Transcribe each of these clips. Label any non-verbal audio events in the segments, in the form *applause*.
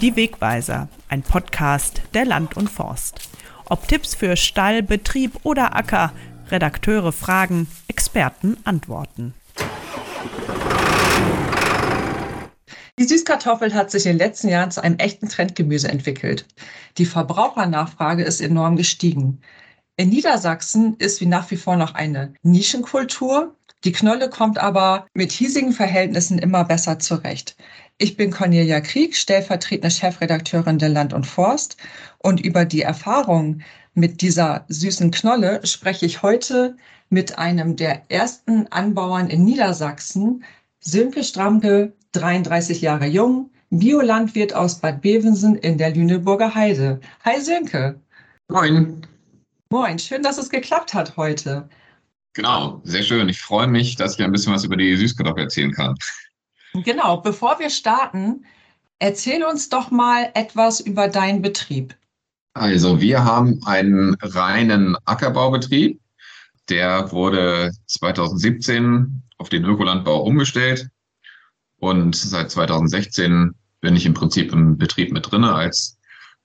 Die Wegweiser, ein Podcast der Land und Forst. Ob Tipps für Stall, Betrieb oder Acker, Redakteure fragen, Experten antworten. Die Süßkartoffel hat sich in den letzten Jahren zu einem echten Trendgemüse entwickelt. Die Verbrauchernachfrage ist enorm gestiegen. In Niedersachsen ist wie nach wie vor noch eine Nischenkultur. Die Knolle kommt aber mit hiesigen Verhältnissen immer besser zurecht. Ich bin Cornelia Krieg, stellvertretende Chefredakteurin der Land und Forst. Und über die Erfahrung mit dieser süßen Knolle spreche ich heute mit einem der ersten Anbauern in Niedersachsen, Sönke Stramke, 33 Jahre jung, Biolandwirt aus Bad Bevensen in der Lüneburger Heide. Hi Sönke. Moin. Moin, schön, dass es geklappt hat heute. Genau, sehr schön. Ich freue mich, dass ich ein bisschen was über die Süßkartoffel erzählen kann. Genau, bevor wir starten, erzähl uns doch mal etwas über deinen Betrieb. Also, wir haben einen reinen Ackerbaubetrieb. Der wurde 2017 auf den Ökolandbau umgestellt. Und seit 2016 bin ich im Prinzip im Betrieb mit drinne als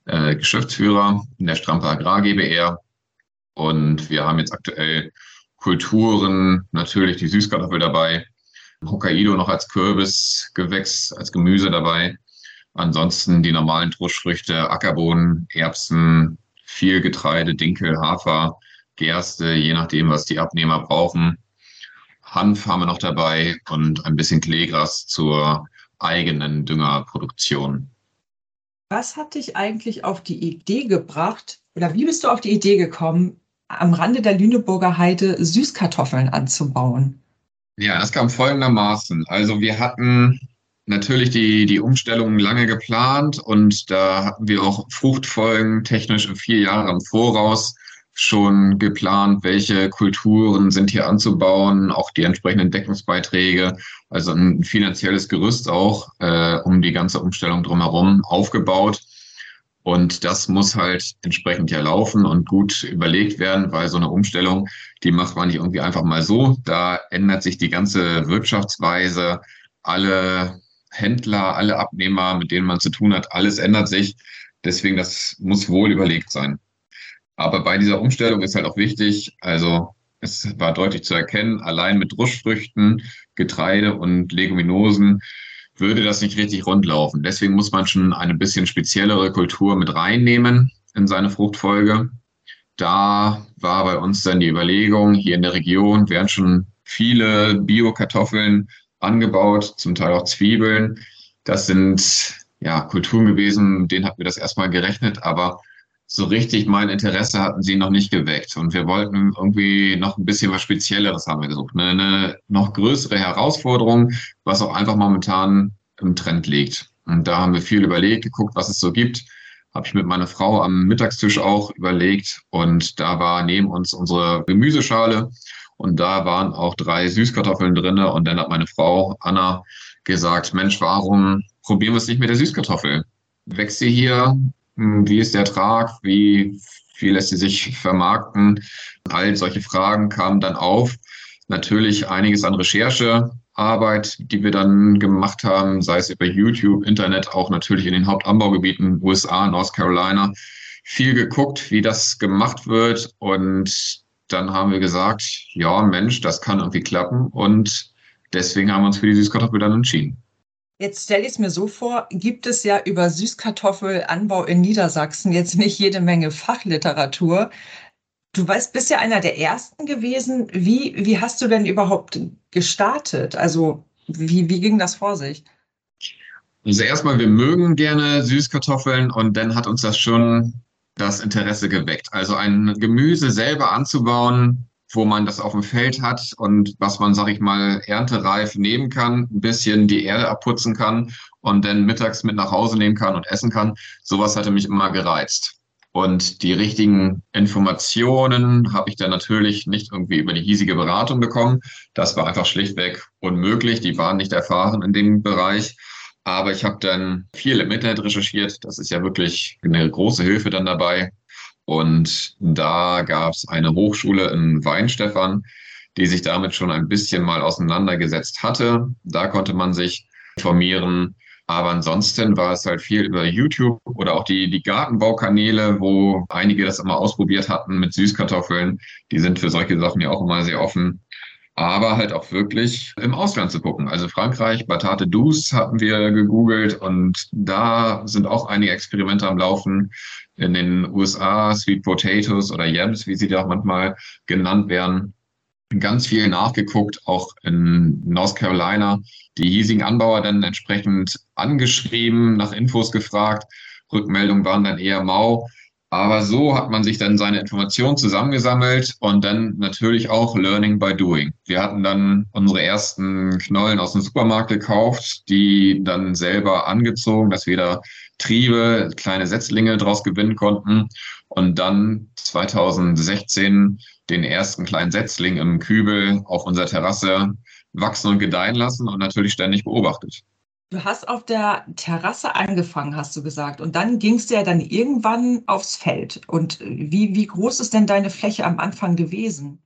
äh, Geschäftsführer in der Strampe Agrar GbR. Und wir haben jetzt aktuell Kulturen, natürlich die Süßkartoffel dabei, Hokkaido noch als Kürbisgewächs, als Gemüse dabei. Ansonsten die normalen Truschfrüchte, Ackerbohnen, Erbsen, viel Getreide, Dinkel, Hafer, Gerste, je nachdem, was die Abnehmer brauchen. Hanf haben wir noch dabei und ein bisschen Kleegras zur eigenen Düngerproduktion. Was hat dich eigentlich auf die Idee gebracht oder wie bist du auf die Idee gekommen, am Rande der Lüneburger Heide Süßkartoffeln anzubauen? Ja, das kam folgendermaßen. Also wir hatten natürlich die, die Umstellung lange geplant und da hatten wir auch Fruchtfolgen technisch vier Jahre im Voraus schon geplant, welche Kulturen sind hier anzubauen, auch die entsprechenden Deckungsbeiträge, also ein finanzielles Gerüst auch äh, um die ganze Umstellung drumherum aufgebaut. Und das muss halt entsprechend ja laufen und gut überlegt werden, weil so eine Umstellung, die macht man nicht irgendwie einfach mal so. Da ändert sich die ganze Wirtschaftsweise, alle Händler, alle Abnehmer, mit denen man zu tun hat, alles ändert sich. Deswegen, das muss wohl überlegt sein. Aber bei dieser Umstellung ist halt auch wichtig, also es war deutlich zu erkennen, allein mit Ruschfrüchten, Getreide und Leguminosen würde das nicht richtig rundlaufen. Deswegen muss man schon eine bisschen speziellere Kultur mit reinnehmen in seine Fruchtfolge. Da war bei uns dann die Überlegung, hier in der Region werden schon viele Bio-Kartoffeln angebaut, zum Teil auch Zwiebeln. Das sind ja Kulturen gewesen, denen hatten wir das erstmal gerechnet, aber so richtig mein Interesse hatten sie noch nicht geweckt. Und wir wollten irgendwie noch ein bisschen was Spezielleres haben wir gesucht. Eine, eine noch größere Herausforderung, was auch einfach momentan im Trend liegt. Und da haben wir viel überlegt, geguckt, was es so gibt. Habe ich mit meiner Frau am Mittagstisch auch überlegt. Und da war neben uns unsere Gemüseschale. Und da waren auch drei Süßkartoffeln drinne. Und dann hat meine Frau Anna gesagt, Mensch, warum probieren wir es nicht mit der Süßkartoffel? Wächst sie hier wie ist der Ertrag? Wie viel lässt sie sich vermarkten? All solche Fragen kamen dann auf. Natürlich einiges an Recherchearbeit, die wir dann gemacht haben, sei es über YouTube, Internet, auch natürlich in den Hauptanbaugebieten USA, North Carolina. Viel geguckt, wie das gemacht wird. Und dann haben wir gesagt, ja, Mensch, das kann irgendwie klappen. Und deswegen haben wir uns für die Süßkartoffel dann entschieden. Jetzt stelle ich es mir so vor, gibt es ja über Süßkartoffelanbau in Niedersachsen jetzt nicht jede Menge Fachliteratur. Du weißt, bist ja einer der ersten gewesen. Wie, wie hast du denn überhaupt gestartet? Also, wie, wie ging das vor sich? Also erstmal, wir mögen gerne Süßkartoffeln und dann hat uns das schon das Interesse geweckt. Also ein Gemüse selber anzubauen, wo man das auf dem Feld hat und was man, sag ich mal, erntereif nehmen kann, ein bisschen die Erde abputzen kann und dann mittags mit nach Hause nehmen kann und essen kann. Sowas hatte mich immer gereizt. Und die richtigen Informationen habe ich dann natürlich nicht irgendwie über die hiesige Beratung bekommen. Das war einfach schlichtweg unmöglich. Die waren nicht erfahren in dem Bereich. Aber ich habe dann viel im Internet recherchiert. Das ist ja wirklich eine große Hilfe dann dabei. Und da gab es eine Hochschule in Weinstefan, die sich damit schon ein bisschen mal auseinandergesetzt hatte. Da konnte man sich informieren. Aber ansonsten war es halt viel über YouTube oder auch die, die Gartenbaukanäle, wo einige das immer ausprobiert hatten mit Süßkartoffeln. Die sind für solche Sachen ja auch immer sehr offen. Aber halt auch wirklich im Ausland zu gucken. Also Frankreich, Batate Douce hatten wir gegoogelt und da sind auch einige Experimente am Laufen. In den USA Sweet Potatoes oder Yams, wie sie da manchmal genannt werden ganz viel nachgeguckt, auch in North Carolina, die hiesigen Anbauer dann entsprechend angeschrieben, nach Infos gefragt. Rückmeldungen waren dann eher mau. Aber so hat man sich dann seine Informationen zusammengesammelt und dann natürlich auch Learning by Doing. Wir hatten dann unsere ersten Knollen aus dem Supermarkt gekauft, die dann selber angezogen, dass wir da Triebe, kleine Setzlinge draus gewinnen konnten und dann 2016 den ersten kleinen Setzling im Kübel auf unserer Terrasse wachsen und gedeihen lassen und natürlich ständig beobachtet. Du hast auf der Terrasse angefangen, hast du gesagt. Und dann ging es ja dann irgendwann aufs Feld. Und wie, wie groß ist denn deine Fläche am Anfang gewesen?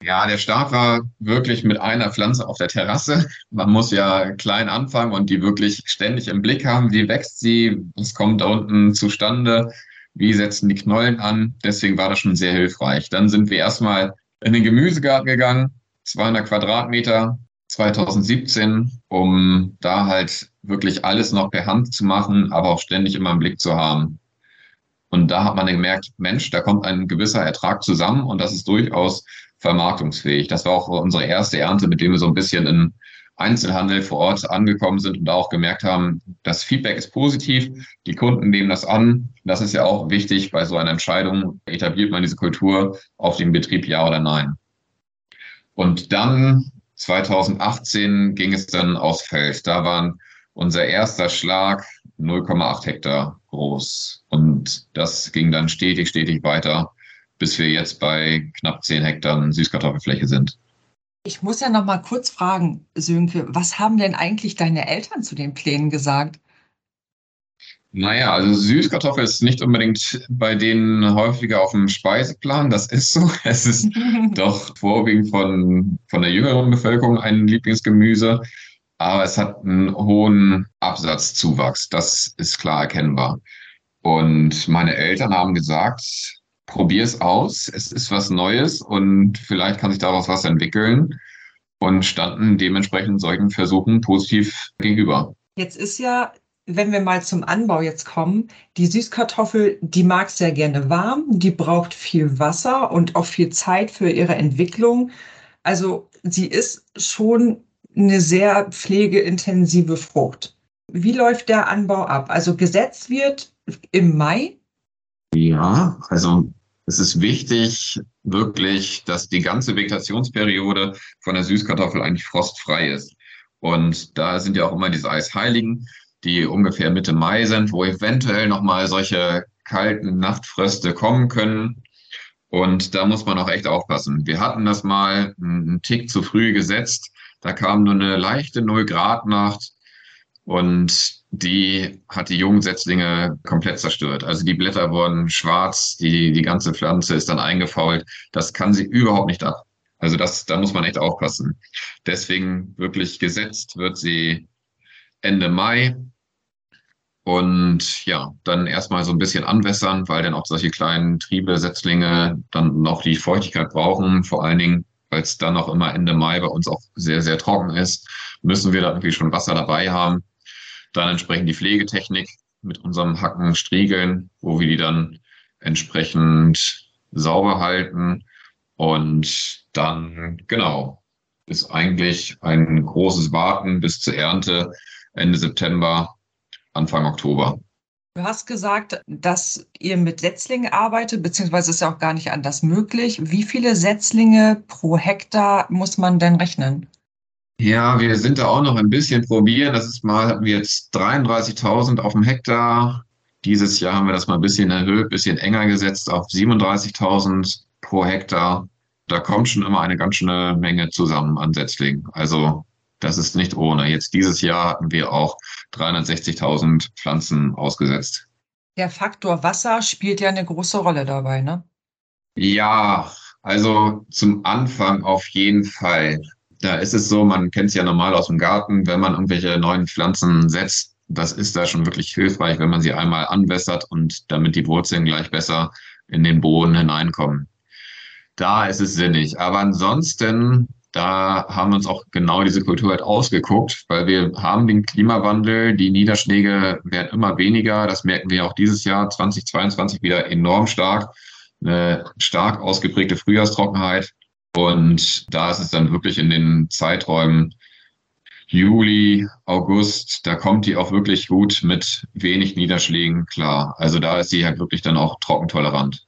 Ja, der Start war wirklich mit einer Pflanze auf der Terrasse. Man muss ja klein anfangen und die wirklich ständig im Blick haben. Wie wächst sie? Was kommt da unten zustande? wie setzen die Knollen an. Deswegen war das schon sehr hilfreich. Dann sind wir erstmal in den Gemüsegarten gegangen, 200 Quadratmeter, 2017, um da halt wirklich alles noch per Hand zu machen, aber auch ständig immer im Blick zu haben. Und da hat man gemerkt, Mensch, da kommt ein gewisser Ertrag zusammen und das ist durchaus vermarktungsfähig. Das war auch unsere erste Ernte, mit dem wir so ein bisschen in Einzelhandel vor Ort angekommen sind und da auch gemerkt haben, das Feedback ist positiv, die Kunden nehmen das an. Das ist ja auch wichtig bei so einer Entscheidung, etabliert man diese Kultur auf dem Betrieb ja oder nein. Und dann 2018 ging es dann aufs Feld. Da waren unser erster Schlag 0,8 Hektar groß. Und das ging dann stetig, stetig weiter, bis wir jetzt bei knapp 10 Hektar Süßkartoffelfläche sind. Ich muss ja noch mal kurz fragen, Sönke, was haben denn eigentlich deine Eltern zu den Plänen gesagt? Naja, also Süßkartoffel ist nicht unbedingt bei denen häufiger auf dem Speiseplan. Das ist so. *laughs* Es ist *laughs* doch vorwiegend von, von der jüngeren Bevölkerung ein Lieblingsgemüse. Aber es hat einen hohen Absatzzuwachs. Das ist klar erkennbar. Und meine Eltern haben gesagt, probier es aus. Es ist was Neues und vielleicht kann sich daraus was entwickeln und standen dementsprechend solchen Versuchen positiv gegenüber. Jetzt ist ja, wenn wir mal zum Anbau jetzt kommen, die Süßkartoffel, die mag sehr gerne warm, die braucht viel Wasser und auch viel Zeit für ihre Entwicklung. Also sie ist schon eine sehr pflegeintensive Frucht. Wie läuft der Anbau ab? Also gesetzt wird im Mai? Ja, also es ist wichtig, wirklich, dass die ganze Vegetationsperiode von der Süßkartoffel eigentlich frostfrei ist. Und da sind ja auch immer diese Eisheiligen, die ungefähr Mitte Mai sind, wo eventuell nochmal solche kalten Nachtfröste kommen können. Und da muss man auch echt aufpassen. Wir hatten das mal einen Tick zu früh gesetzt. Da kam nur eine leichte Null-Grad-Nacht. Und die hat die jungen Setzlinge komplett zerstört. Also die Blätter wurden schwarz, die, die ganze Pflanze ist dann eingefault. Das kann sie überhaupt nicht ab. Also das, da muss man echt aufpassen. Deswegen wirklich gesetzt wird sie Ende Mai. Und ja, dann erstmal so ein bisschen anwässern, weil dann auch solche kleinen Triebe, Setzlinge dann noch die Feuchtigkeit brauchen. Vor allen Dingen, weil es dann auch immer Ende Mai bei uns auch sehr, sehr trocken ist, müssen wir da irgendwie schon Wasser dabei haben. Dann entsprechend die Pflegetechnik mit unserem Hacken, Striegeln, wo wir die dann entsprechend sauber halten. Und dann, genau, ist eigentlich ein großes Warten bis zur Ernte Ende September, Anfang Oktober. Du hast gesagt, dass ihr mit Setzlingen arbeitet, beziehungsweise ist ja auch gar nicht anders möglich. Wie viele Setzlinge pro Hektar muss man denn rechnen? Ja, wir sind da auch noch ein bisschen probieren. Das ist mal, hatten wir jetzt 33.000 auf dem Hektar. Dieses Jahr haben wir das mal ein bisschen erhöht, ein bisschen enger gesetzt auf 37.000 pro Hektar. Da kommt schon immer eine ganz schöne Menge zusammen an Setzlingen. Also das ist nicht ohne. Jetzt dieses Jahr hatten wir auch 360.000 Pflanzen ausgesetzt. Der Faktor Wasser spielt ja eine große Rolle dabei, ne? Ja, also zum Anfang auf jeden Fall da ist es so, man kennt es ja normal aus dem Garten, wenn man irgendwelche neuen Pflanzen setzt, das ist da schon wirklich hilfreich, wenn man sie einmal anwässert und damit die Wurzeln gleich besser in den Boden hineinkommen. Da ist es sinnig. Aber ansonsten, da haben wir uns auch genau diese Kultur halt ausgeguckt, weil wir haben den Klimawandel, die Niederschläge werden immer weniger. Das merken wir auch dieses Jahr 2022 wieder enorm stark. Eine stark ausgeprägte Frühjahrstrockenheit. Und da ist es dann wirklich in den Zeiträumen Juli, August, da kommt die auch wirklich gut mit wenig Niederschlägen klar. Also da ist sie halt wirklich dann auch trockentolerant.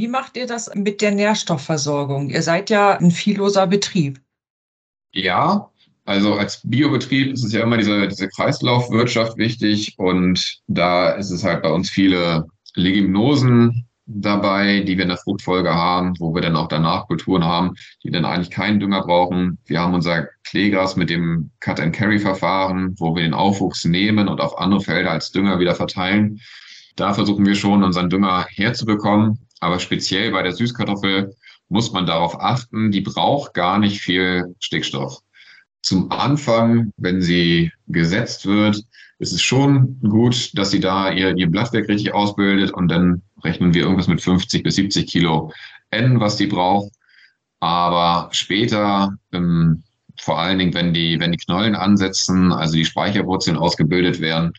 Wie macht ihr das mit der Nährstoffversorgung? Ihr seid ja ein vielloser Betrieb. Ja, also als Biobetrieb ist es ja immer diese, diese Kreislaufwirtschaft wichtig und da ist es halt bei uns viele Leguminosen dabei, die wir in der Fruchtfolge haben, wo wir dann auch danach Kulturen haben, die dann eigentlich keinen Dünger brauchen. Wir haben unser Kleegras mit dem Cut-and-Carry-Verfahren, wo wir den Aufwuchs nehmen und auf andere Felder als Dünger wieder verteilen. Da versuchen wir schon, unseren Dünger herzubekommen. Aber speziell bei der Süßkartoffel muss man darauf achten, die braucht gar nicht viel Stickstoff. Zum Anfang, wenn sie gesetzt wird, ist es schon gut, dass sie da ihr, ihr Blattwerk richtig ausbildet und dann rechnen wir irgendwas mit 50 bis 70 Kilo N, was die braucht. Aber später, ähm, vor allen Dingen, wenn die, wenn die Knollen ansetzen, also die Speicherwurzeln ausgebildet werden,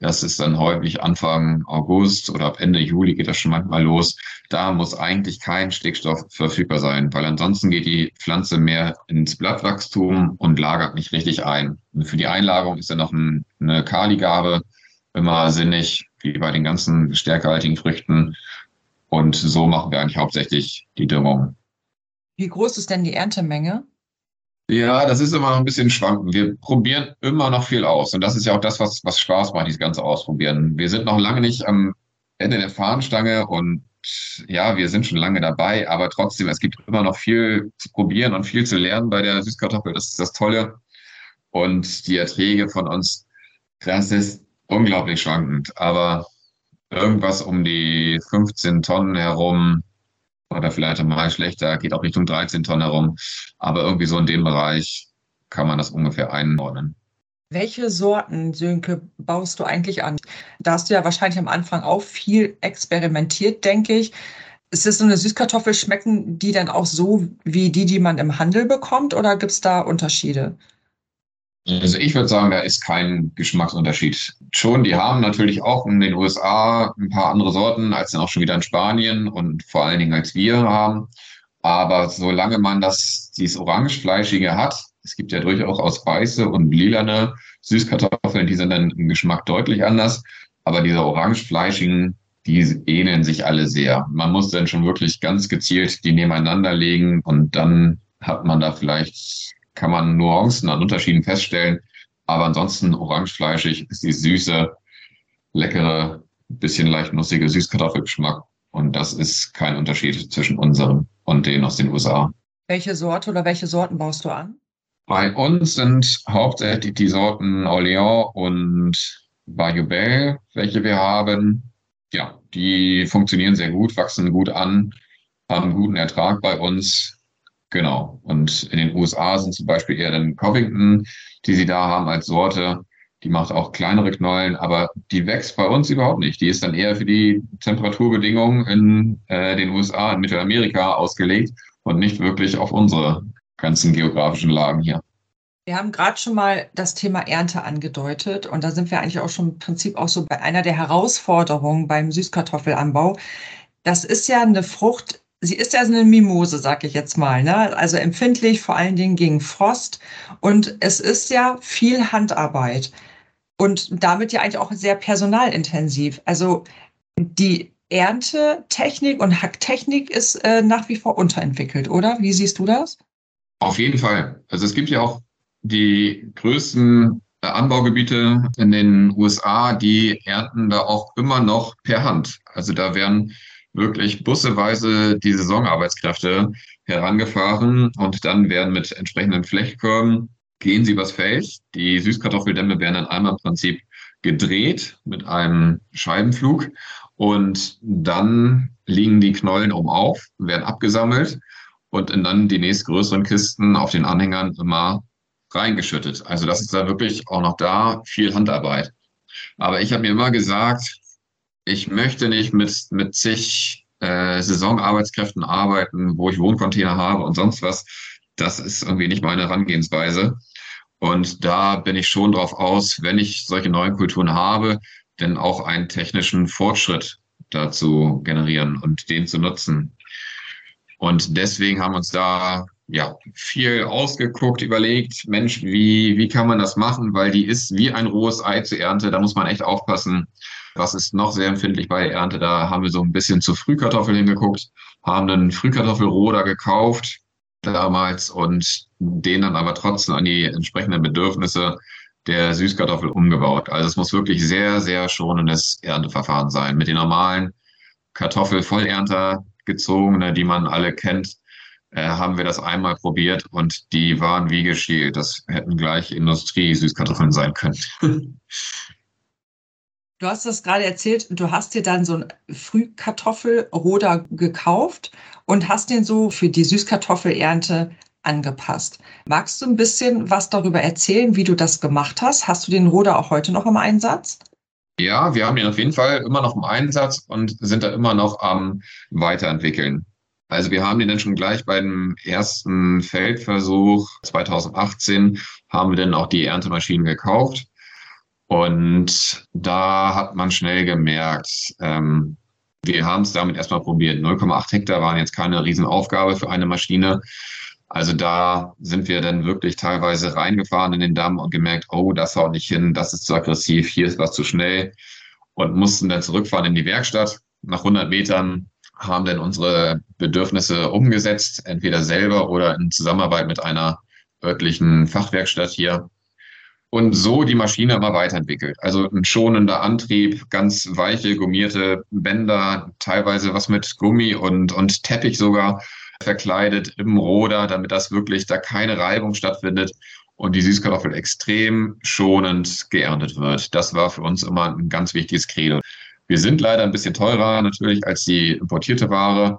das ist dann häufig Anfang August oder ab Ende Juli geht das schon manchmal los. Da muss eigentlich kein Stickstoff verfügbar sein, weil ansonsten geht die Pflanze mehr ins Blattwachstum und lagert nicht richtig ein. Und für die Einlagerung ist dann noch ein, eine Kaligabe immer sinnig, wie bei den ganzen stärkehaltigen Früchten. Und so machen wir eigentlich hauptsächlich die Düngung. Wie groß ist denn die Erntemenge? Ja, das ist immer noch ein bisschen schwankend. Wir probieren immer noch viel aus. Und das ist ja auch das, was, was Spaß macht, dieses ganze Ausprobieren. Wir sind noch lange nicht am Ende der Fahnenstange und ja, wir sind schon lange dabei, aber trotzdem, es gibt immer noch viel zu probieren und viel zu lernen bei der Süßkartoffel. Das ist das Tolle. Und die Erträge von uns, das ist unglaublich schwankend. Aber irgendwas um die 15 Tonnen herum, oder vielleicht mal schlechter, geht auch Richtung 13 Tonnen herum. Aber irgendwie so in dem Bereich kann man das ungefähr einordnen. Welche Sorten, Sönke, baust du eigentlich an? Da hast du ja wahrscheinlich am Anfang auch viel experimentiert, denke ich. Ist das so eine Süßkartoffel, schmecken die dann auch so wie die, die man im Handel bekommt, oder gibt es da Unterschiede? Also ich würde sagen, da ist kein Geschmacksunterschied. Schon, die haben natürlich auch in den USA ein paar andere Sorten als dann auch schon wieder in Spanien und vor allen Dingen als wir haben. Aber solange man das, dieses Orangefleischige hat, es gibt ja durchaus aus weiße und lilane Süßkartoffeln, die sind dann im Geschmack deutlich anders. Aber diese orangefleischigen, die ähneln sich alle sehr. Man muss dann schon wirklich ganz gezielt die nebeneinander legen und dann hat man da vielleicht kann man Nuancen an Unterschieden feststellen. Aber ansonsten orangefleischig ist die süße, leckere, bisschen leicht nussige Süßkartoffelgeschmack. Und das ist kein Unterschied zwischen unserem und den aus den USA. Welche Sorte oder welche Sorten baust du an? Bei uns sind hauptsächlich die Sorten Orléans und Bayou Bell, welche wir haben. Ja, die funktionieren sehr gut, wachsen gut an, haben guten Ertrag bei uns. Genau. Und in den USA sind zum Beispiel eher dann Covington, die sie da haben als Sorte. Die macht auch kleinere Knollen, aber die wächst bei uns überhaupt nicht. Die ist dann eher für die Temperaturbedingungen in äh, den USA, in Mittelamerika ausgelegt und nicht wirklich auf unsere ganzen geografischen Lagen hier. Wir haben gerade schon mal das Thema Ernte angedeutet und da sind wir eigentlich auch schon im Prinzip auch so bei einer der Herausforderungen beim Süßkartoffelanbau. Das ist ja eine Frucht, sie ist ja so eine Mimose, sag ich jetzt mal, ne? Also empfindlich vor allen Dingen gegen Frost. Und es ist ja viel Handarbeit und damit ja eigentlich auch sehr personalintensiv. Also die Erntetechnik und Hacktechnik ist äh, nach wie vor unterentwickelt, oder? Wie siehst du das? Auf jeden Fall. Also es gibt ja auch die größten äh, Anbaugebiete in den USA, die ernten da auch immer noch per Hand. Also da werden wirklich busseweise die Saisonarbeitskräfte herangefahren und dann werden mit entsprechenden Flechtkörben gehen sie übers Feld. Die Süßkartoffeldämme werden dann einmal im Prinzip gedreht mit einem Scheibenflug und dann liegen die Knollen oben auf, werden abgesammelt und dann die nächstgrößeren Kisten auf den Anhängern immer reingeschüttet. Also das ist da wirklich auch noch da viel Handarbeit. Aber ich habe mir immer gesagt, ich möchte nicht mit, mit zig äh, Saisonarbeitskräften arbeiten, wo ich Wohncontainer habe und sonst was. Das ist irgendwie nicht meine Herangehensweise. Und da bin ich schon drauf aus, wenn ich solche neuen Kulturen habe, denn auch einen technischen Fortschritt dazu generieren und den zu nutzen. Und deswegen haben uns da ja viel ausgeguckt, überlegt, Mensch, wie, wie kann man das machen? Weil die ist wie ein rohes Ei zur Ernte. Da muss man echt aufpassen. Was ist noch sehr empfindlich bei der Ernte? Da haben wir so ein bisschen zu Frühkartoffeln hingeguckt, haben einen Frühkartoffelroder gekauft damals und den dann aber trotzdem an die entsprechenden Bedürfnisse der Süßkartoffel umgebaut. Also es muss wirklich sehr, sehr schonendes Ernteverfahren sein. Mit den normalen Kartoffelvollernter gezogene, die man alle kennt, äh, haben wir das einmal probiert und die waren wie geschielt. Das hätten gleich Industrie-Süßkartoffeln sein können. *laughs* Du hast das gerade erzählt, du hast dir dann so ein Frühkartoffelroder gekauft und hast den so für die Süßkartoffelernte angepasst. Magst du ein bisschen was darüber erzählen, wie du das gemacht hast? Hast du den Roder auch heute noch im Einsatz? Ja, wir haben ihn auf jeden Fall immer noch im Einsatz und sind da immer noch am Weiterentwickeln. Also wir haben den dann schon gleich beim ersten Feldversuch 2018 haben wir dann auch die Erntemaschinen gekauft. Und da hat man schnell gemerkt, ähm, wir haben es damit erstmal probiert. 0,8 Hektar waren jetzt keine Riesenaufgabe für eine Maschine. Also da sind wir dann wirklich teilweise reingefahren in den Damm und gemerkt, oh, das haut nicht hin, das ist zu aggressiv, hier ist was zu schnell und mussten dann zurückfahren in die Werkstatt. Nach 100 Metern haben dann unsere Bedürfnisse umgesetzt, entweder selber oder in Zusammenarbeit mit einer örtlichen Fachwerkstatt hier. Und so die Maschine immer weiterentwickelt. Also ein schonender Antrieb, ganz weiche, gummierte Bänder, teilweise was mit Gummi und, und Teppich sogar verkleidet im Roder, damit das wirklich da keine Reibung stattfindet und die Süßkartoffel extrem schonend geerntet wird. Das war für uns immer ein ganz wichtiges Credo. Wir sind leider ein bisschen teurer natürlich als die importierte Ware.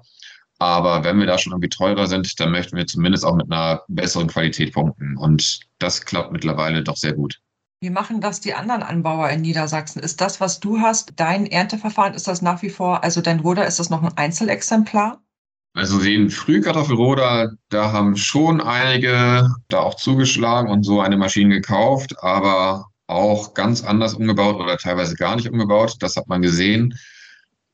Aber wenn wir da schon irgendwie teurer sind, dann möchten wir zumindest auch mit einer besseren Qualität punkten. Und das klappt mittlerweile doch sehr gut. Wie machen das die anderen Anbauer in Niedersachsen? Ist das, was du hast, dein Ernteverfahren, ist das nach wie vor, also dein Roder, ist das noch ein Einzelexemplar? Also den Frühkartoffelroder, da haben schon einige da auch zugeschlagen und so eine Maschine gekauft, aber auch ganz anders umgebaut oder teilweise gar nicht umgebaut. Das hat man gesehen.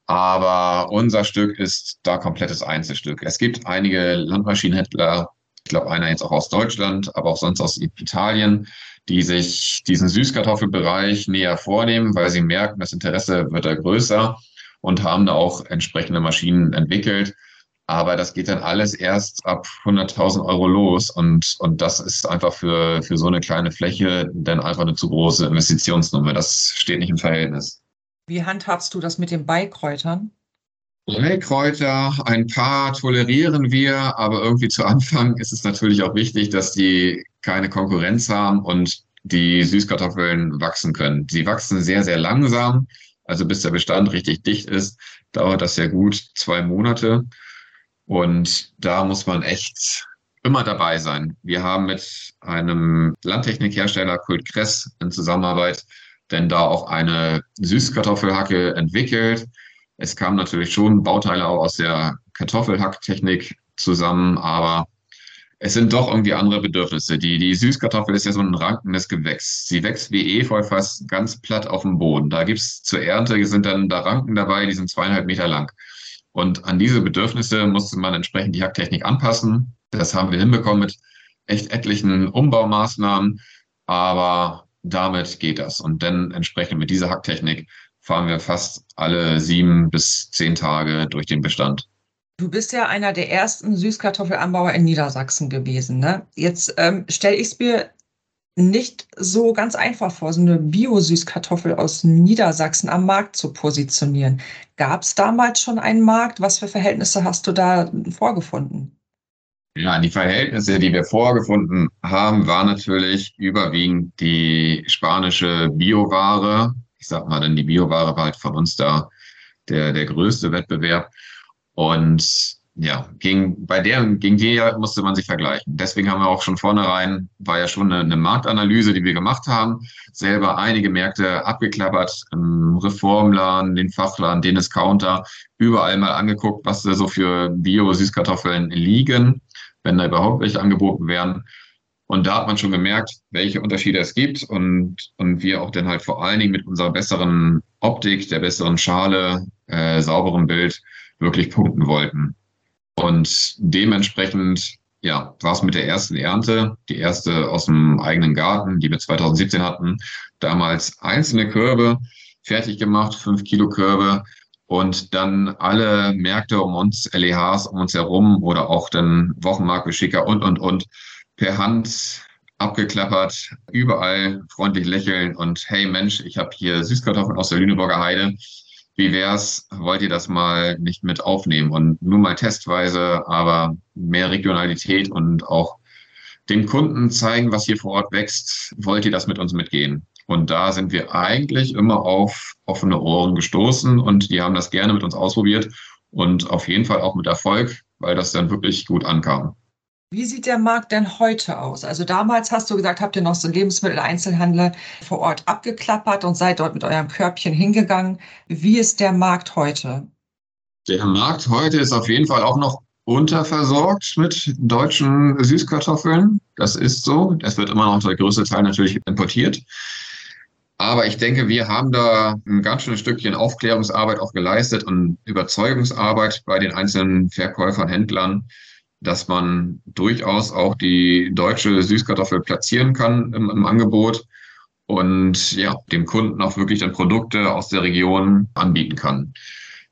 Aber unser Stück ist da komplettes Einzelstück. Es gibt einige Landmaschinenhändler, ich glaube einer jetzt auch aus Deutschland, aber auch sonst aus Italien, die sich diesen Süßkartoffelbereich näher vornehmen, weil sie merken, das Interesse wird da größer und haben da auch entsprechende Maschinen entwickelt. Aber das geht dann alles erst ab 100.000 Euro los. Und, und das ist einfach für, für so eine kleine Fläche dann einfach eine zu große Investitionsnummer. Das steht nicht im Verhältnis. Wie handhabst du das mit den Beikräutern? Beikräuter, ein paar tolerieren wir, aber irgendwie zu Anfang ist es natürlich auch wichtig, dass die keine Konkurrenz haben und die Süßkartoffeln wachsen können. Sie wachsen sehr, sehr langsam. Also bis der Bestand richtig dicht ist, dauert das sehr gut, zwei Monate. Und da muss man echt immer dabei sein. Wir haben mit einem Landtechnikhersteller Kult Kress in Zusammenarbeit denn da auch eine Süßkartoffelhacke entwickelt. Es kamen natürlich schon Bauteile auch aus der Kartoffelhacktechnik zusammen, aber es sind doch irgendwie andere Bedürfnisse. Die, die Süßkartoffel ist ja so ein rankendes Gewächs. Sie wächst wie Efeu fast ganz platt auf dem Boden. Da gibt's zur Ernte, sind dann da Ranken dabei, die sind zweieinhalb Meter lang. Und an diese Bedürfnisse musste man entsprechend die Hacktechnik anpassen. Das haben wir hinbekommen mit echt etlichen Umbaumaßnahmen. Aber damit geht das. Und dann entsprechend mit dieser Hacktechnik fahren wir fast alle sieben bis zehn Tage durch den Bestand. Du bist ja einer der ersten Süßkartoffelanbauer in Niedersachsen gewesen. Ne? Jetzt ähm, stelle ich es mir nicht so ganz einfach vor, so eine Bio-Süßkartoffel aus Niedersachsen am Markt zu positionieren. Gab es damals schon einen Markt? Was für Verhältnisse hast du da vorgefunden? Ja, die Verhältnisse, die wir vorgefunden haben, war natürlich überwiegend die spanische Bioware. Ich sag mal, denn die Bioware war halt von uns da der, der größte Wettbewerb. Und ja, gegen, bei der, gegen die musste man sich vergleichen. Deswegen haben wir auch schon vornherein, war ja schon eine, eine Marktanalyse, die wir gemacht haben, selber einige Märkte abgeklappert, im Reformladen, den Fachladen, den Discounter, überall mal angeguckt, was da so für Bio-Süßkartoffeln liegen, wenn da überhaupt welche angeboten werden. Und da hat man schon gemerkt, welche Unterschiede es gibt und, und wir auch dann halt vor allen Dingen mit unserer besseren Optik, der besseren Schale, äh, sauberen Bild wirklich punkten wollten. Und dementsprechend, ja, war es mit der ersten Ernte, die erste aus dem eigenen Garten, die wir 2017 hatten, damals einzelne Körbe fertig gemacht, fünf Kilo Körbe. Und dann alle Märkte um uns, LEHs um uns herum oder auch den Wochenmarktbeschicker und, und, und per Hand abgeklappert, überall freundlich lächeln und hey Mensch, ich habe hier Süßkartoffeln aus der Lüneburger Heide wie wär's, wollt ihr das mal nicht mit aufnehmen und nur mal testweise, aber mehr Regionalität und auch dem Kunden zeigen, was hier vor Ort wächst, wollt ihr das mit uns mitgehen? Und da sind wir eigentlich immer auf offene Ohren gestoßen und die haben das gerne mit uns ausprobiert und auf jeden Fall auch mit Erfolg, weil das dann wirklich gut ankam. Wie sieht der Markt denn heute aus? Also damals hast du gesagt, habt ihr noch so Lebensmitteleinzelhandel vor Ort abgeklappert und seid dort mit eurem Körbchen hingegangen. Wie ist der Markt heute? Der Markt heute ist auf jeden Fall auch noch unterversorgt mit deutschen Süßkartoffeln. Das ist so. Es wird immer noch der größte Teil natürlich importiert. Aber ich denke, wir haben da ein ganz schönes Stückchen Aufklärungsarbeit auch geleistet und Überzeugungsarbeit bei den einzelnen Verkäufern, Händlern, dass man durchaus auch die deutsche Süßkartoffel platzieren kann im, im Angebot und ja, dem Kunden auch wirklich dann Produkte aus der Region anbieten kann.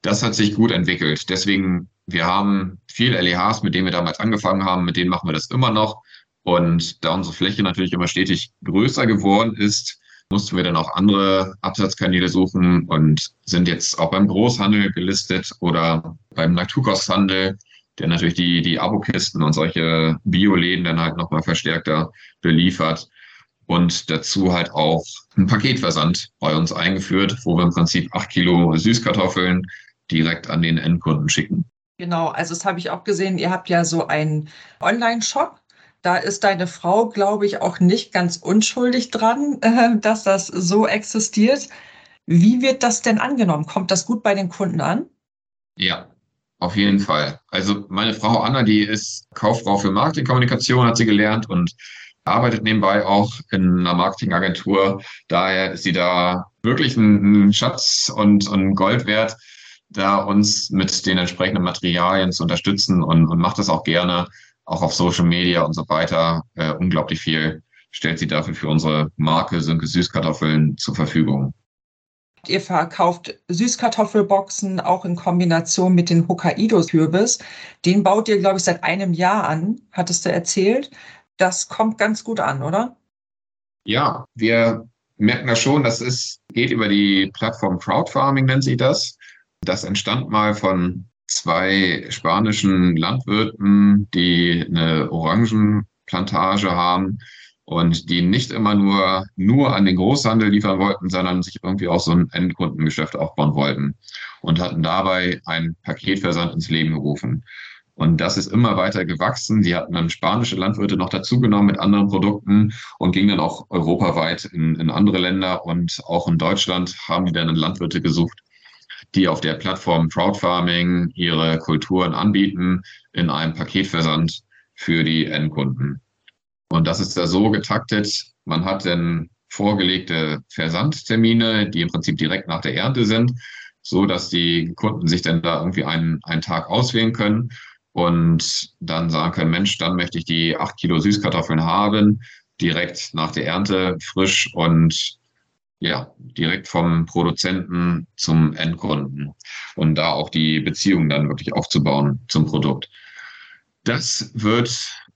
Das hat sich gut entwickelt. Deswegen, wir haben viel LEHs, mit denen wir damals angefangen haben, mit denen machen wir das immer noch. Und da unsere Fläche natürlich immer stetig größer geworden ist, mussten wir dann auch andere Absatzkanäle suchen und sind jetzt auch beim Großhandel gelistet oder beim Naturkosthandel der natürlich die, die Abokisten und solche Bioläden dann halt nochmal verstärkter beliefert. Und dazu halt auch ein Paketversand bei uns eingeführt, wo wir im Prinzip acht Kilo Süßkartoffeln direkt an den Endkunden schicken. Genau, also das habe ich auch gesehen. Ihr habt ja so einen Online-Shop. Da ist deine Frau, glaube ich, auch nicht ganz unschuldig dran, *laughs* dass das so existiert. Wie wird das denn angenommen? Kommt das gut bei den Kunden an? Ja, auf jeden Fall. Also meine Frau Anna, die ist Kauffrau für Marketingkommunikation, hat sie gelernt und arbeitet nebenbei auch in einer Marketingagentur. Daher ist sie da wirklich ein, Schatz und, und Gold wert, da uns mit den entsprechenden Materialien zu unterstützen und, und macht das auch gerne, auch auf Social Media und so weiter. Äh, unglaublich viel stellt sie dafür für unsere Marke Sönke Süßkartoffeln zur Verfügung. Ihr verkauft Süßkartoffelboxen auch in Kombination mit den Hokkaido-Kürbis. Den baut ihr, glaube ich, seit einem Jahr an, hattest du erzählt. Das kommt ganz gut an, oder? Ja, wir merken das schon. Das ist, geht über die Plattform Crowdfarming, nennt sich das. Das entstand mal von zwei spanischen Landwirten, die eine Orangenplantage haben und die nicht immer nur, nur an den Großhandel liefern wollten, sondern sich irgendwie auch so ein Endkundengeschäft aufbauen wollten und hatten dabei ein Paketversand ins Leben gerufen. Und das ist immer weiter gewachsen. Die hatten dann spanische Landwirte noch dazugenommen mit anderen Produkten und gingen dann auch europaweit in, in andere Länder und auch in Deutschland haben die dann Landwirte gesucht, die auf der Plattform Crowdfarming ihre Kulturen anbieten in einem Paketversand für die Endkunden. Und das ist da so getaktet, man hat dann vorgelegte Versandtermine, die im Prinzip direkt nach der Ernte sind, so dass die Kunden sich dann da irgendwie einen, einen Tag auswählen können und dann sagen können, Mensch, dann möchte ich die acht Kilo Süßkartoffeln haben, direkt nach der Ernte, frisch und ja, direkt vom Produzenten zum Endkunden und da auch die Beziehung dann wirklich aufzubauen zum Produkt. Das wird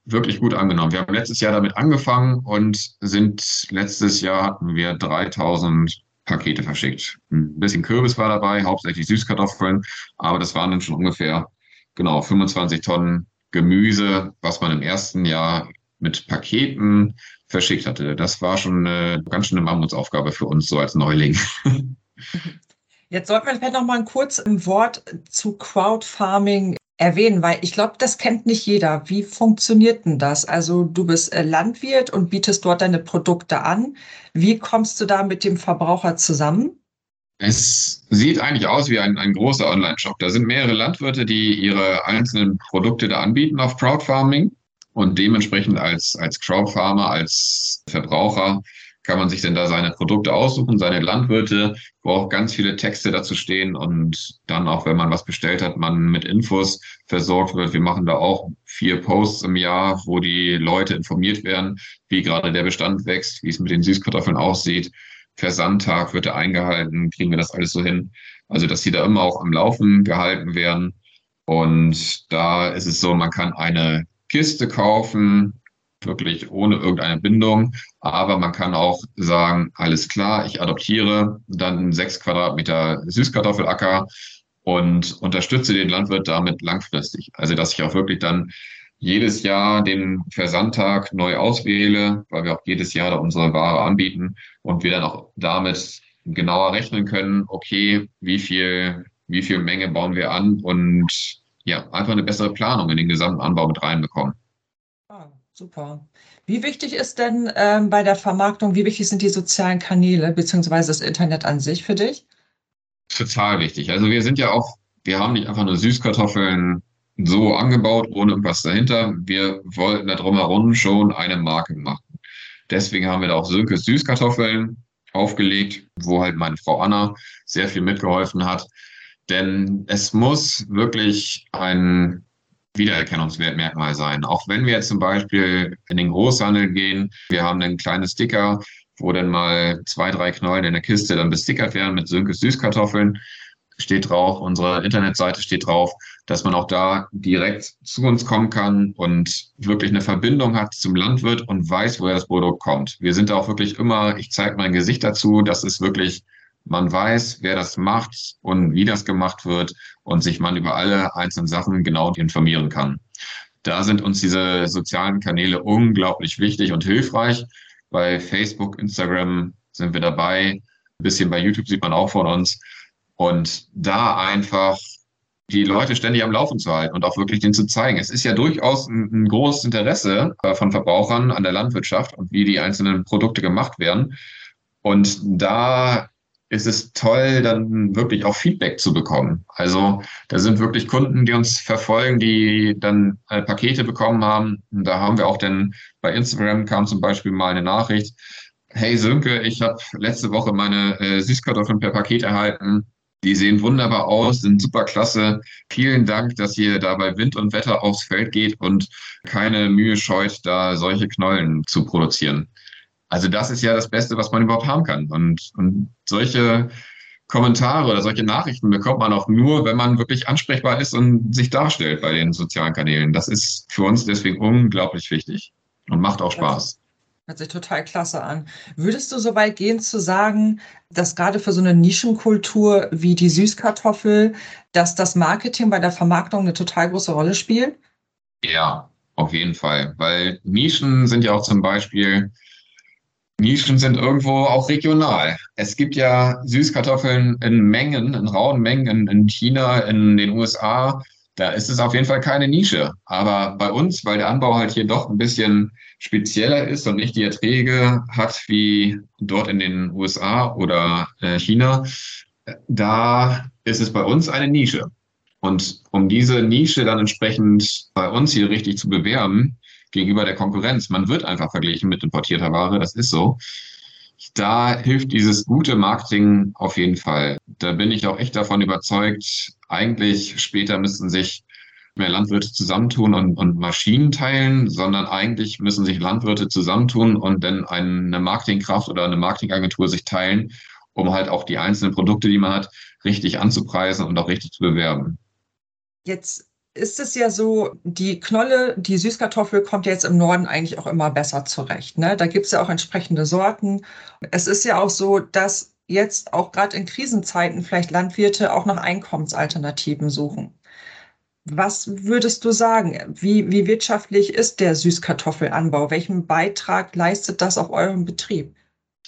wirklich gut angenommen. Wir haben letztes Jahr damit angefangen und sind letztes Jahr hatten wir 3000 Pakete verschickt. Ein bisschen Kürbis war dabei, hauptsächlich Süßkartoffeln, aber das waren dann schon ungefähr genau 25 Tonnen Gemüse, was man im ersten Jahr mit Paketen verschickt hatte. Das war schon eine ganz schöne Mammutsaufgabe für uns so als Neuling. *laughs* Jetzt sollten wir vielleicht noch mal ein kurz ein Wort zu Crowdfarming erwähnen, weil ich glaube, das kennt nicht jeder. Wie funktioniert denn das? Also du bist äh, Landwirt und bietest dort deine Produkte an. Wie kommst du da mit dem Verbraucher zusammen? Es sieht eigentlich aus wie ein, ein großer Online-Shop. Da sind mehrere Landwirte, die ihre einzelnen Produkte da anbieten auf Crowdfarming und dementsprechend als, als Crowdfarmer, als Verbraucher kann man sich denn da seine Produkte aussuchen, seine Landwirte, wo auch ganz viele Texte dazu stehen und dann auch, wenn man was bestellt hat, man mit Infos versorgt wird. Wir machen da auch vier Posts im Jahr, wo die Leute informiert werden, wie gerade der Bestand wächst, wie es mit den Süßkartoffeln aussieht. Versandtag wird da eingehalten, kriegen wir das alles so hin. Also, dass die da immer auch am Laufen gehalten werden. Und da ist es so, man kann eine Kiste kaufen, wirklich ohne irgendeine Bindung. Aber man kann auch sagen, alles klar, ich adoptiere dann sechs Quadratmeter Süßkartoffelacker und unterstütze den Landwirt damit langfristig. Also, dass ich auch wirklich dann jedes Jahr den Versandtag neu auswähle, weil wir auch jedes Jahr da unsere Ware anbieten und wir dann auch damit genauer rechnen können, okay, wie viel, wie viel Menge bauen wir an und ja, einfach eine bessere Planung in den gesamten Anbau mit reinbekommen. Super. Wie wichtig ist denn ähm, bei der Vermarktung, wie wichtig sind die sozialen Kanäle beziehungsweise das Internet an sich für dich? Total wichtig. Also wir sind ja auch, wir haben nicht einfach nur Süßkartoffeln so angebaut, ohne irgendwas dahinter. Wir wollten da drumherum schon eine Marke machen. Deswegen haben wir da auch Sönke Süßkartoffeln aufgelegt, wo halt meine Frau Anna sehr viel mitgeholfen hat. Denn es muss wirklich ein Wiedererkennungsmerkmal sein. Auch wenn wir jetzt zum Beispiel in den Großhandel gehen, wir haben einen kleinen Sticker, wo dann mal zwei, drei Knollen in der Kiste dann bestickert werden mit Sönkes Süßkartoffeln, steht drauf, unsere Internetseite steht drauf, dass man auch da direkt zu uns kommen kann und wirklich eine Verbindung hat zum Landwirt und weiß, woher das Produkt kommt. Wir sind auch wirklich immer, ich zeige mein Gesicht dazu, das ist wirklich man weiß, wer das macht und wie das gemacht wird und sich man über alle einzelnen Sachen genau informieren kann. Da sind uns diese sozialen Kanäle unglaublich wichtig und hilfreich. Bei Facebook, Instagram sind wir dabei. Ein bisschen bei YouTube sieht man auch von uns. Und da einfach die Leute ständig am Laufen zu halten und auch wirklich denen zu zeigen. Es ist ja durchaus ein, ein großes Interesse äh, von Verbrauchern an der Landwirtschaft und wie die einzelnen Produkte gemacht werden. Und da ist es toll, dann wirklich auch Feedback zu bekommen. Also da sind wirklich Kunden, die uns verfolgen, die dann äh, Pakete bekommen haben. Und da haben wir auch dann bei Instagram kam zum Beispiel mal eine Nachricht. Hey Sönke, ich habe letzte Woche meine äh, Süßkartoffeln per Paket erhalten. Die sehen wunderbar aus, sind super klasse. Vielen Dank, dass ihr da bei Wind und Wetter aufs Feld geht und keine Mühe scheut, da solche Knollen zu produzieren. Also das ist ja das Beste, was man überhaupt haben kann. Und, und solche Kommentare oder solche Nachrichten bekommt man auch nur, wenn man wirklich ansprechbar ist und sich darstellt bei den sozialen Kanälen. Das ist für uns deswegen unglaublich wichtig und macht auch Spaß. Hört sich total klasse an. Würdest du so weit gehen zu sagen, dass gerade für so eine Nischenkultur wie die Süßkartoffel, dass das Marketing bei der Vermarktung eine total große Rolle spielt? Ja, auf jeden Fall. Weil Nischen sind ja auch zum Beispiel Nischen sind irgendwo auch regional. Es gibt ja Süßkartoffeln in Mengen, in rauen Mengen in, in China, in den USA. Da ist es auf jeden Fall keine Nische. Aber bei uns, weil der Anbau halt hier doch ein bisschen spezieller ist und nicht die Erträge hat wie dort in den USA oder äh, China, da ist es bei uns eine Nische. Und um diese Nische dann entsprechend bei uns hier richtig zu bewerben, gegenüber der Konkurrenz. Man wird einfach verglichen mit importierter Ware, das ist so. Da hilft dieses gute Marketing auf jeden Fall. Da bin ich auch echt davon überzeugt. Eigentlich später müssten sich mehr Landwirte zusammentun und, und Maschinen teilen, sondern eigentlich müssen sich Landwirte zusammentun und dann eine Marketingkraft oder eine Marketingagentur sich teilen, um halt auch die einzelnen Produkte, die man hat, richtig anzupreisen und auch richtig zu bewerben. Jetzt ist es ja so, die Knolle, die Süßkartoffel kommt jetzt im Norden eigentlich auch immer besser zurecht. Ne? Da gibt es ja auch entsprechende Sorten. Es ist ja auch so, dass jetzt auch gerade in Krisenzeiten vielleicht Landwirte auch nach Einkommensalternativen suchen. Was würdest du sagen? Wie, wie wirtschaftlich ist der Süßkartoffelanbau? Welchen Beitrag leistet das auf eurem Betrieb?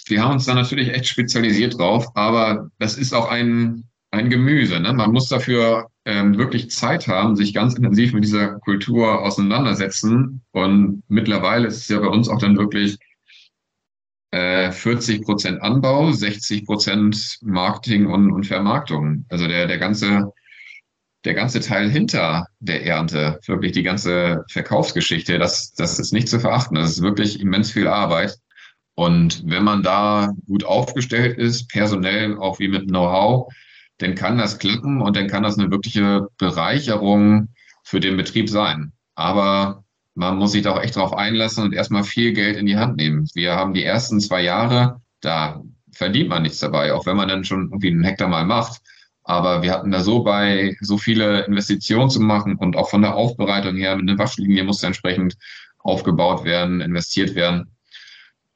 Wir haben uns da natürlich echt spezialisiert drauf, aber das ist auch ein, ein Gemüse. Ne? Man muss dafür ähm, wirklich Zeit haben, sich ganz intensiv mit dieser Kultur auseinandersetzen. Und mittlerweile ist es ja bei uns auch dann wirklich äh, 40 Prozent Anbau, 60 Prozent Marketing und, und Vermarktung. Also der, der ganze der ganze Teil hinter der Ernte, wirklich die ganze Verkaufsgeschichte, das, das ist nicht zu verachten. Das ist wirklich immens viel Arbeit. Und wenn man da gut aufgestellt ist, personell auch wie mit Know-how, dann kann das klappen und dann kann das eine wirkliche Bereicherung für den Betrieb sein. Aber man muss sich da auch echt drauf einlassen und erstmal viel Geld in die Hand nehmen. Wir haben die ersten zwei Jahre, da verdient man nichts dabei, auch wenn man dann schon irgendwie einen Hektar mal macht. Aber wir hatten da so bei, so viele Investitionen zu machen und auch von der Aufbereitung her, eine Waschlinie musste entsprechend aufgebaut werden, investiert werden.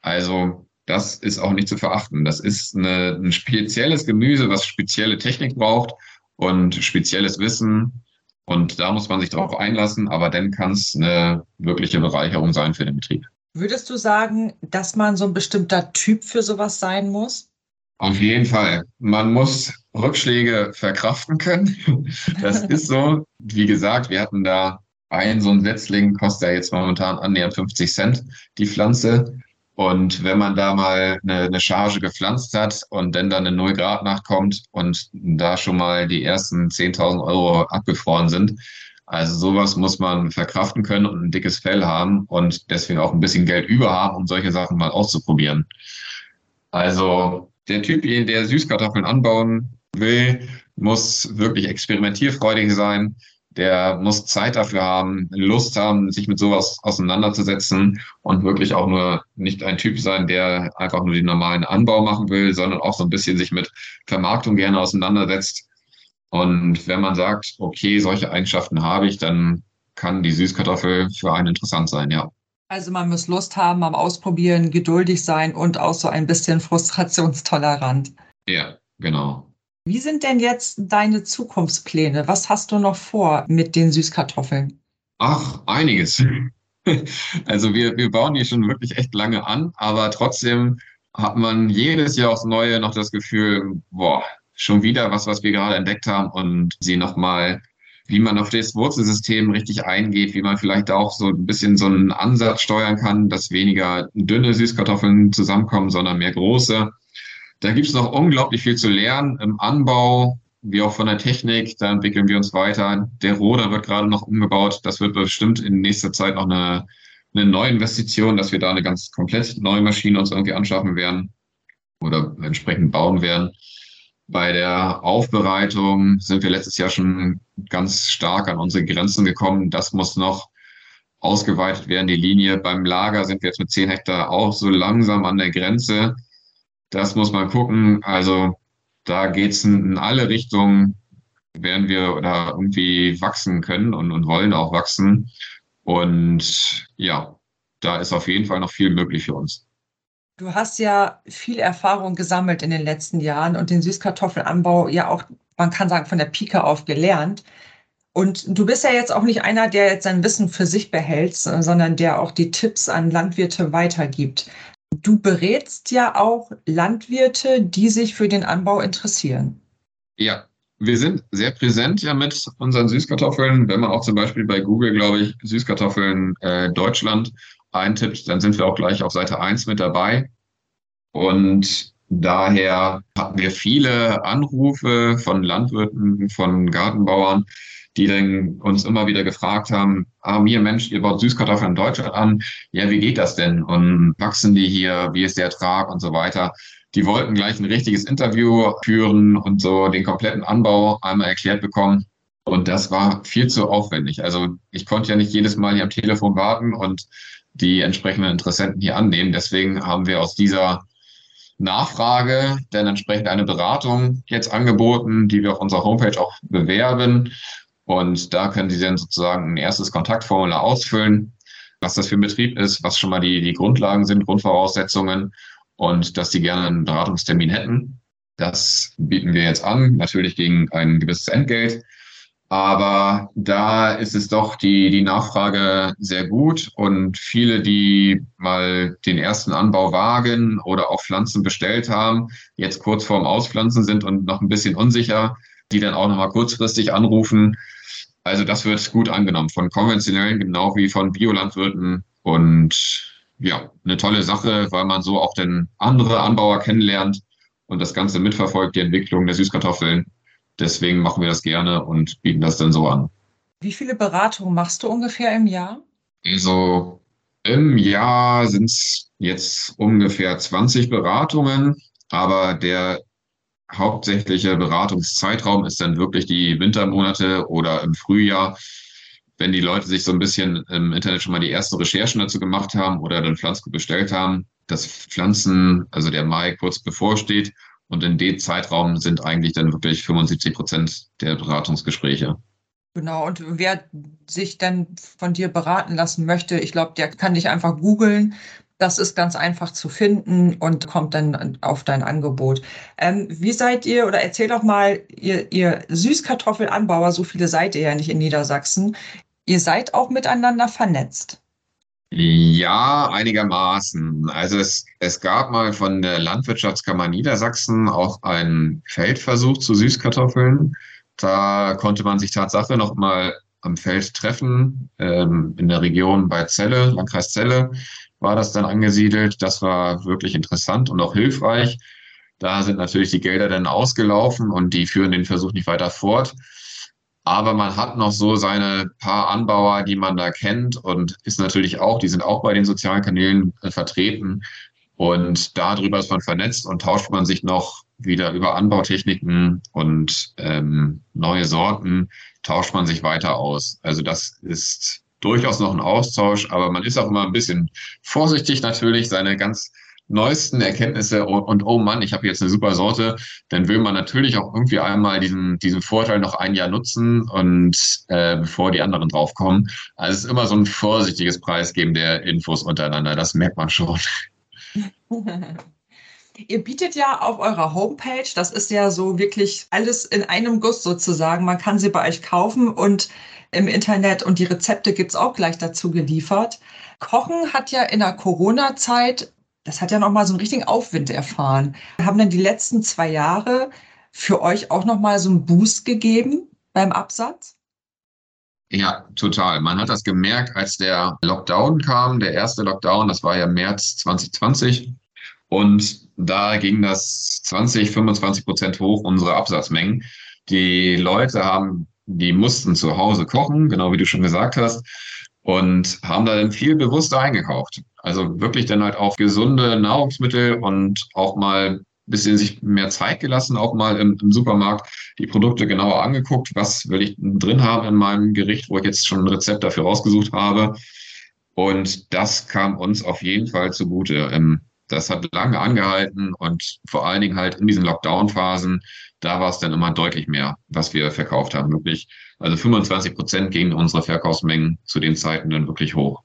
Also das ist auch nicht zu verachten. Das ist eine, ein spezielles Gemüse, was spezielle Technik braucht und spezielles Wissen. Und da muss man sich darauf einlassen, aber dann kann es eine wirkliche Bereicherung sein für den Betrieb. Würdest du sagen, dass man so ein bestimmter Typ für sowas sein muss? Auf jeden Fall. Man muss Rückschläge verkraften können. *laughs* Das ist so. Wie gesagt, wir hatten da ein so ein Setzling, kostet ja jetzt momentan annähernd 50 Cent die Pflanze. Und wenn man da mal eine, eine Charge gepflanzt hat und dann dann eine 0 Grad nachkommt und da schon mal die ersten 10.000 Euro abgefroren sind, also sowas muss man verkraften können und ein dickes Fell haben und deswegen auch ein bisschen Geld über haben, um solche Sachen mal auszuprobieren. Also der Typ, der Süßkartoffeln anbauen will, muss wirklich experimentierfreudig sein, der muss Zeit dafür haben, Lust haben, sich mit sowas auseinanderzusetzen und wirklich auch nur nicht ein Typ sein, der einfach nur den normalen Anbau machen will, sondern auch so ein bisschen sich mit Vermarktung gerne auseinandersetzt. Und wenn man sagt, okay, solche Eigenschaften habe ich, dann kann die Süßkartoffel für einen interessant sein, ja. Also man muss Lust haben am Ausprobieren, geduldig sein und auch so ein bisschen frustrationstolerant. Ja, genau. Wie sind denn jetzt deine Zukunftspläne? Was hast du noch vor mit den Süßkartoffeln? Ach, einiges. *laughs* Also wir, wir bauen die schon wirklich echt lange an, aber trotzdem hat man jedes Jahr aufs Neue noch das Gefühl, boah, schon wieder was, was wir gerade entdeckt haben und sie nochmal, wie man auf das Wurzelsystem richtig eingeht, wie man vielleicht auch so ein bisschen so einen Ansatz steuern kann, dass weniger dünne Süßkartoffeln zusammenkommen, sondern mehr große. Da gibt es noch unglaublich viel zu lernen im Anbau, wie auch von der Technik. Da entwickeln wir uns weiter. Der Roder wird gerade noch umgebaut. Das wird bestimmt in nächster Zeit noch eine, eine neue Investition, dass wir da eine ganz komplett neue Maschine uns irgendwie anschaffen werden oder entsprechend bauen werden. Bei der Aufbereitung sind wir letztes Jahr schon ganz stark an unsere Grenzen gekommen. Das muss noch ausgeweitet werden, die Linie. Beim Lager sind wir jetzt mit 10 Hektar auch so langsam an der Grenze. Das muss man gucken. Also da geht's in, in alle Richtungen, werden wir da irgendwie wachsen können und, und wollen auch wachsen. Und ja, da ist auf jeden Fall noch viel möglich für uns. Du hast ja viel Erfahrung gesammelt in den letzten Jahren und den Süßkartoffelanbau ja auch, man kann sagen, von der Pike auf gelernt. Und du bist ja jetzt auch nicht einer, der jetzt sein Wissen für sich behält, sondern der auch die Tipps an Landwirte weitergibt. Du berätst ja auch Landwirte, die sich für den Anbau interessieren. Ja, wir sind sehr präsent ja mit unseren Süßkartoffeln. Wenn man auch zum Beispiel bei Google, glaube ich, Süßkartoffeln äh, Deutschland eintippt, dann sind wir auch gleich auf Seite 1 mit dabei. Und daher hatten wir viele Anrufe von Landwirten, von Gartenbauern, die dann uns immer wieder gefragt haben, ah, mir Mensch, ihr baut Süßkartoffeln in Deutschland an. Ja, wie geht das denn? Und wachsen die hier? Wie ist der Ertrag und so weiter? Die wollten gleich ein richtiges Interview führen und so den kompletten Anbau einmal erklärt bekommen. Und das war viel zu aufwendig. Also ich konnte ja nicht jedes Mal hier am Telefon warten und die entsprechenden Interessenten hier annehmen. Deswegen haben wir aus dieser Nachfrage dann entsprechend eine Beratung jetzt angeboten, die wir auf unserer Homepage auch bewerben. Und da können Sie dann sozusagen ein erstes Kontaktformular ausfüllen, was das für ein Betrieb ist, was schon mal die, die Grundlagen sind, Grundvoraussetzungen und dass Sie gerne einen Beratungstermin hätten. Das bieten wir jetzt an, natürlich gegen ein gewisses Entgelt. Aber da ist es doch die, die Nachfrage sehr gut und viele, die mal den ersten Anbau wagen oder auch Pflanzen bestellt haben, jetzt kurz vorm Auspflanzen sind und noch ein bisschen unsicher, die dann auch nochmal kurzfristig anrufen. Also das wird gut angenommen von konventionellen genau wie von Biolandwirten und ja, eine tolle Sache, weil man so auch den andere Anbauer kennenlernt und das Ganze mitverfolgt, die Entwicklung der Süßkartoffeln. Deswegen machen wir das gerne und bieten das dann so an. Wie viele Beratungen machst du ungefähr im Jahr? Also im Jahr sind es jetzt ungefähr 20 Beratungen, aber der hauptsächliche Beratungszeitraum ist dann wirklich die Wintermonate oder im Frühjahr, wenn die Leute sich so ein bisschen im Internet schon mal die ersten Recherchen dazu gemacht haben oder dann Pflanzgut bestellt haben, das Pflanzen, also der Mai kurz bevorsteht. Und in dem Zeitraum sind eigentlich dann wirklich 75 Prozent der Beratungsgespräche. Genau, und wer sich dann von dir beraten lassen möchte, ich glaube, der kann dich einfach googeln. Das ist ganz einfach zu finden und kommt dann auf dein Angebot. Ähm, wie seid ihr, oder erzähl doch mal, ihr, ihr Süßkartoffelanbauer, so viele seid ihr ja nicht in Niedersachsen, ihr seid auch miteinander vernetzt. Ja, einigermaßen. Also es, es gab mal von der Landwirtschaftskammer Niedersachsen auch einen Feldversuch zu Süßkartoffeln. Da konnte man sich Tatsache noch mal am Feld treffen, ähm, in der Region bei Celle, Landkreis Celle war das dann angesiedelt. Das war wirklich interessant und auch hilfreich. Da sind natürlich die Gelder dann ausgelaufen und die führen den Versuch nicht weiter fort. Aber man hat noch so seine paar Anbauer, die man da kennt und ist natürlich auch, die sind auch bei den sozialen Kanälen äh, vertreten. Und darüber ist man vernetzt und tauscht man sich noch wieder über Anbautechniken und ähm, neue Sorten, tauscht man sich weiter aus. Also das ist durchaus noch ein Austausch, aber man ist auch immer ein bisschen vorsichtig natürlich, seine ganz neuesten Erkenntnisse und, und oh Mann, ich habe jetzt eine super Sorte, dann will man natürlich auch irgendwie einmal diesen, diesen Vorteil noch ein Jahr nutzen und äh, bevor die anderen draufkommen. Also es ist immer so ein vorsichtiges Preisgeben der Infos untereinander, das merkt man schon. *laughs* Ihr bietet ja auf eurer Homepage, das ist ja so wirklich alles in einem Guss sozusagen. Man kann sie bei euch kaufen und im Internet und die Rezepte gibt es auch gleich dazu geliefert. Kochen hat ja in der Corona-Zeit das hat ja nochmal so einen richtigen Aufwind erfahren. Haben denn die letzten zwei Jahre für euch auch nochmal so einen Boost gegeben beim Absatz? Ja, total. Man hat das gemerkt, als der Lockdown kam, der erste Lockdown, das war ja März 2020. Und da ging das 20, 25 Prozent hoch, unsere Absatzmengen. Die Leute haben, die mussten zu Hause kochen, genau wie du schon gesagt hast und haben da dann viel bewusster eingekauft. Also wirklich dann halt auch gesunde Nahrungsmittel und auch mal bisschen sich mehr Zeit gelassen, auch mal im, im, Supermarkt die Produkte genauer angeguckt, was will ich drin haben in meinem Gericht, wo ich jetzt schon ein Rezept dafür rausgesucht habe. Und das kam uns auf jeden Fall zugute. Das hat lange angehalten und vor allen Dingen halt in diesen Lockdown-Phasen, da war es dann immer deutlich mehr, was wir verkauft haben, wirklich. Also 25 Prozent gingen unsere Verkaufsmengen zu den Zeiten dann wirklich hoch.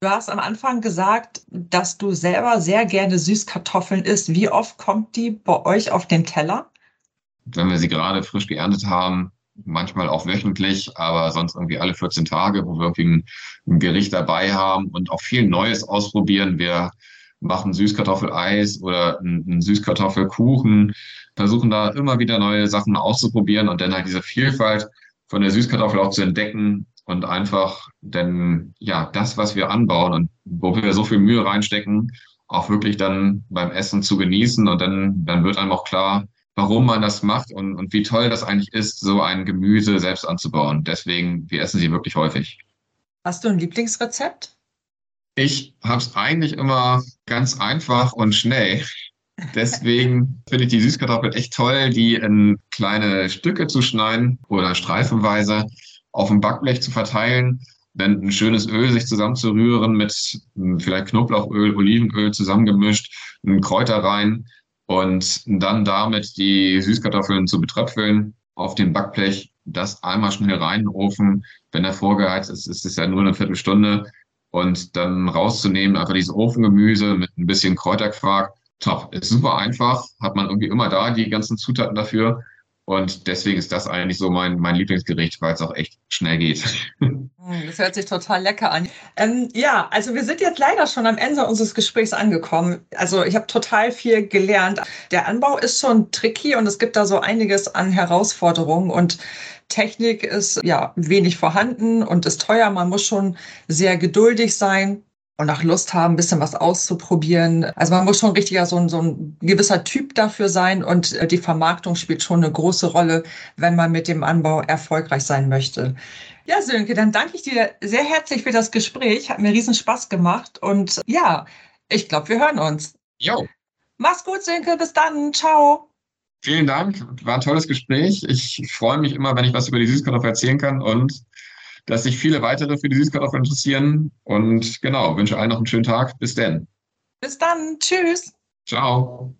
Du hast am Anfang gesagt, dass du selber sehr gerne Süßkartoffeln isst. Wie oft kommt die bei euch auf den Teller? Wenn wir sie gerade frisch geerntet haben, manchmal auch wöchentlich, aber sonst irgendwie alle 14 Tage, wo wir irgendwie ein, ein Gericht dabei haben und auch viel Neues ausprobieren. Wir machen Süßkartoffeleis oder einen Süßkartoffelkuchen, versuchen da immer wieder neue Sachen auszuprobieren und dann halt diese Vielfalt von der Süßkartoffel auch zu entdecken und einfach denn ja das, was wir anbauen und wo wir so viel Mühe reinstecken, auch wirklich dann beim Essen zu genießen und dann, dann wird einem auch klar, warum man das macht und, und wie toll das eigentlich ist, so ein Gemüse selbst anzubauen. Deswegen, wir essen sie wirklich häufig. Hast du ein Lieblingsrezept? Ich habe es eigentlich immer ganz einfach und schnell. Deswegen finde ich die Süßkartoffel echt toll, die in kleine Stücke zu schneiden oder streifenweise auf dem Backblech zu verteilen, dann ein schönes Öl sich zusammenzurühren mit hm, vielleicht Knoblauchöl, Olivenöl zusammengemischt, ein Kräuter rein und dann damit die Süßkartoffeln zu betröpfeln auf dem Backblech, das einmal schnell rein. Wenn er vorgeheizt ist, ist es ja nur eine Viertelstunde und dann rauszunehmen, einfach dieses Ofengemüse mit ein bisschen Kräuterquark. Top. Ist super einfach, hat man irgendwie immer da die ganzen Zutaten dafür Und deswegen ist das eigentlich so mein, mein Lieblingsgericht, weil es auch echt schnell geht. Hm, *laughs* das hört sich total lecker an. Ähm, ja, also wir sind jetzt leider schon am Ende unseres Gesprächs angekommen. Also ich habe total viel gelernt. Der Anbau ist schon tricky und es gibt da so einiges an Herausforderungen und Technik ist ja wenig vorhanden und ist teuer. Man muss schon sehr geduldig sein und auch Lust haben, ein bisschen was auszuprobieren. Also man muss schon richtiger so ein, so ein gewisser Typ dafür sein und äh, die Vermarktung spielt schon eine große Rolle, wenn man mit dem Anbau erfolgreich sein möchte. Ja, Sönke, dann danke ich dir sehr herzlich für das Gespräch. Hat mir riesen Spaß gemacht. Und ja, ich glaube, wir hören uns. Jo. Mach's gut, Sönke. Bis dann. Ciao. Vielen Dank. War ein tolles Gespräch. Ich freue mich immer, wenn ich was über die Süßkartoffel erzählen kann und dass sich viele weitere für die Süßkartoffel interessieren. Und genau, wünsche allen noch einen schönen Tag. Bis denn. Bis dann. Tschüss. Ciao.